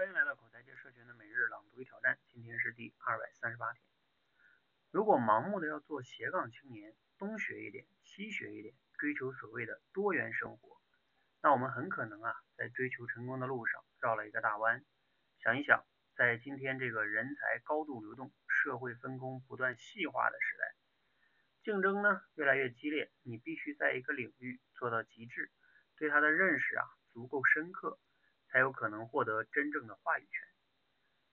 欢迎来到口才界社群的每日朗读与挑战，今天是第二百三十八天。如果盲目的要做斜杠青年，东学一点，西学一点，追求所谓的多元生活，那我们很可能啊，在追求成功的路上绕了一个大弯。想一想，在今天这个人才高度流动、社会分工不断细化的时代，竞争呢越来越激烈，你必须在一个领域做到极致，对它的认识啊足够深刻。才有可能获得真正的话语权。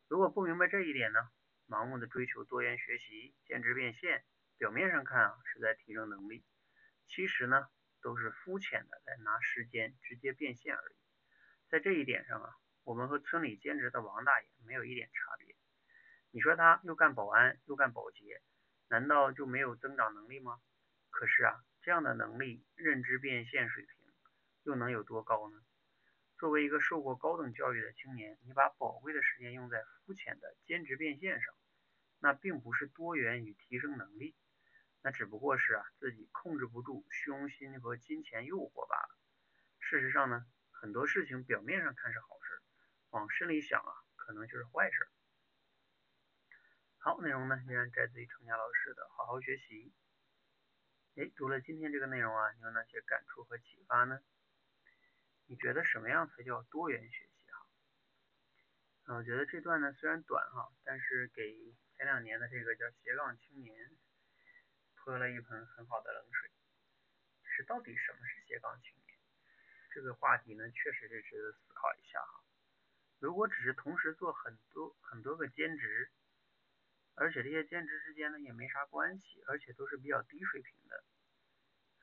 如果不明白这一点呢，盲目的追求多元学习、兼职变现，表面上看啊是在提升能力，其实呢都是肤浅的在拿时间直接变现而已。在这一点上啊，我们和村里兼职的王大爷没有一点差别。你说他又干保安又干保洁，难道就没有增长能力吗？可是啊，这样的能力、认知变现水平又能有多高呢？作为一个受过高等教育的青年，你把宝贵的时间用在肤浅的兼职变现上，那并不是多元与提升能力，那只不过是啊自己控制不住虚荣心和金钱诱惑罢了。事实上呢，很多事情表面上看是好事，往深里想啊，可能就是坏事。好，内容呢依然摘自于程佳老师的好好学习。哎，读了今天这个内容啊，你有哪些感触和启发呢？你觉得什么样才叫多元学习哈？嗯，我觉得这段呢虽然短哈，但是给前两年的这个叫斜杠青年泼了一盆很好的冷水。是到底什么是斜杠青年？这个话题呢确实是值得思考一下哈。如果只是同时做很多很多个兼职，而且这些兼职之间呢也没啥关系，而且都是比较低水平的。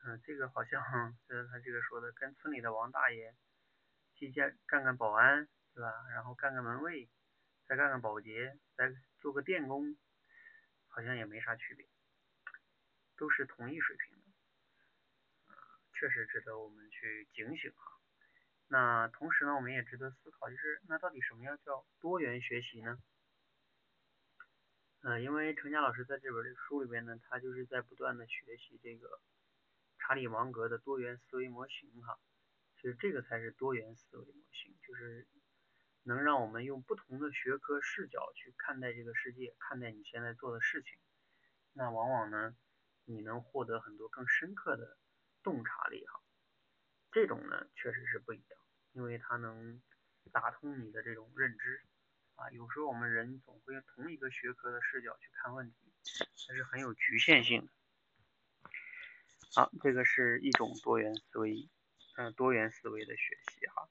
嗯，这个好像就是他这个说的，跟村里的王大爷去干干干保安，对吧？然后干干门卫，再干干保洁，再做个电工，好像也没啥区别，都是同一水平的。确实值得我们去警醒哈。那同时呢，我们也值得思考，就是那到底什么样叫多元学习呢？嗯，因为程佳老师在这本书里边呢，他就是在不断的学习这个。查理芒格的多元思维模型，哈，其实这个才是多元思维模型，就是能让我们用不同的学科视角去看待这个世界，看待你现在做的事情，那往往呢，你能获得很多更深刻的洞察力，哈，这种呢确实是不一样，因为它能打通你的这种认知，啊，有时候我们人总会用同一个学科的视角去看问题，它是很有局限性的。好，这个是一种多元思维，嗯，多元思维的学习哈。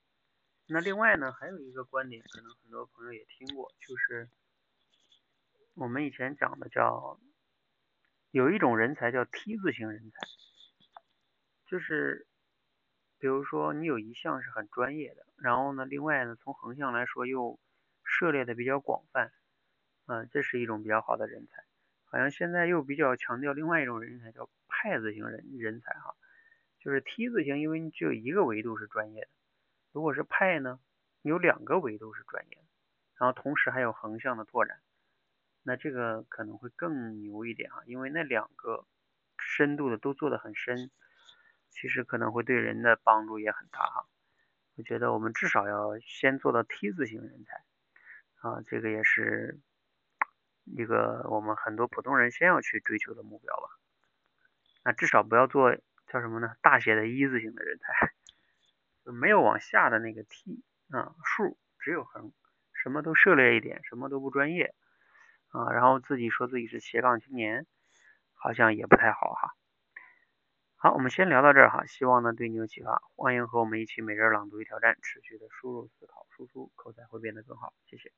那另外呢，还有一个观点，可能很多朋友也听过，就是我们以前讲的叫有一种人才叫 T 字型人才，就是比如说你有一项是很专业的，然后呢，另外呢，从横向来说又涉猎的比较广泛，嗯，这是一种比较好的人才。好像现在又比较强调另外一种人才，叫派字型人人才哈，就是 T 字型，因为你只有一个维度是专业的；如果是派呢，有两个维度是专业的，然后同时还有横向的拓展，那这个可能会更牛一点哈，因为那两个深度的都做得很深，其实可能会对人的帮助也很大哈。我觉得我们至少要先做到 T 字型人才啊，这个也是。一个我们很多普通人先要去追求的目标吧，那至少不要做叫什么呢？大写的一字形的人才，没有往下的那个 T 啊数，只有横，什么都涉猎一点，什么都不专业啊，然后自己说自己是斜杠青年，好像也不太好哈。好，我们先聊到这儿哈，希望呢对你有启发，欢迎和我们一起每日朗读与挑战，持续的输入、思考、输出，口才会变得更好，谢谢。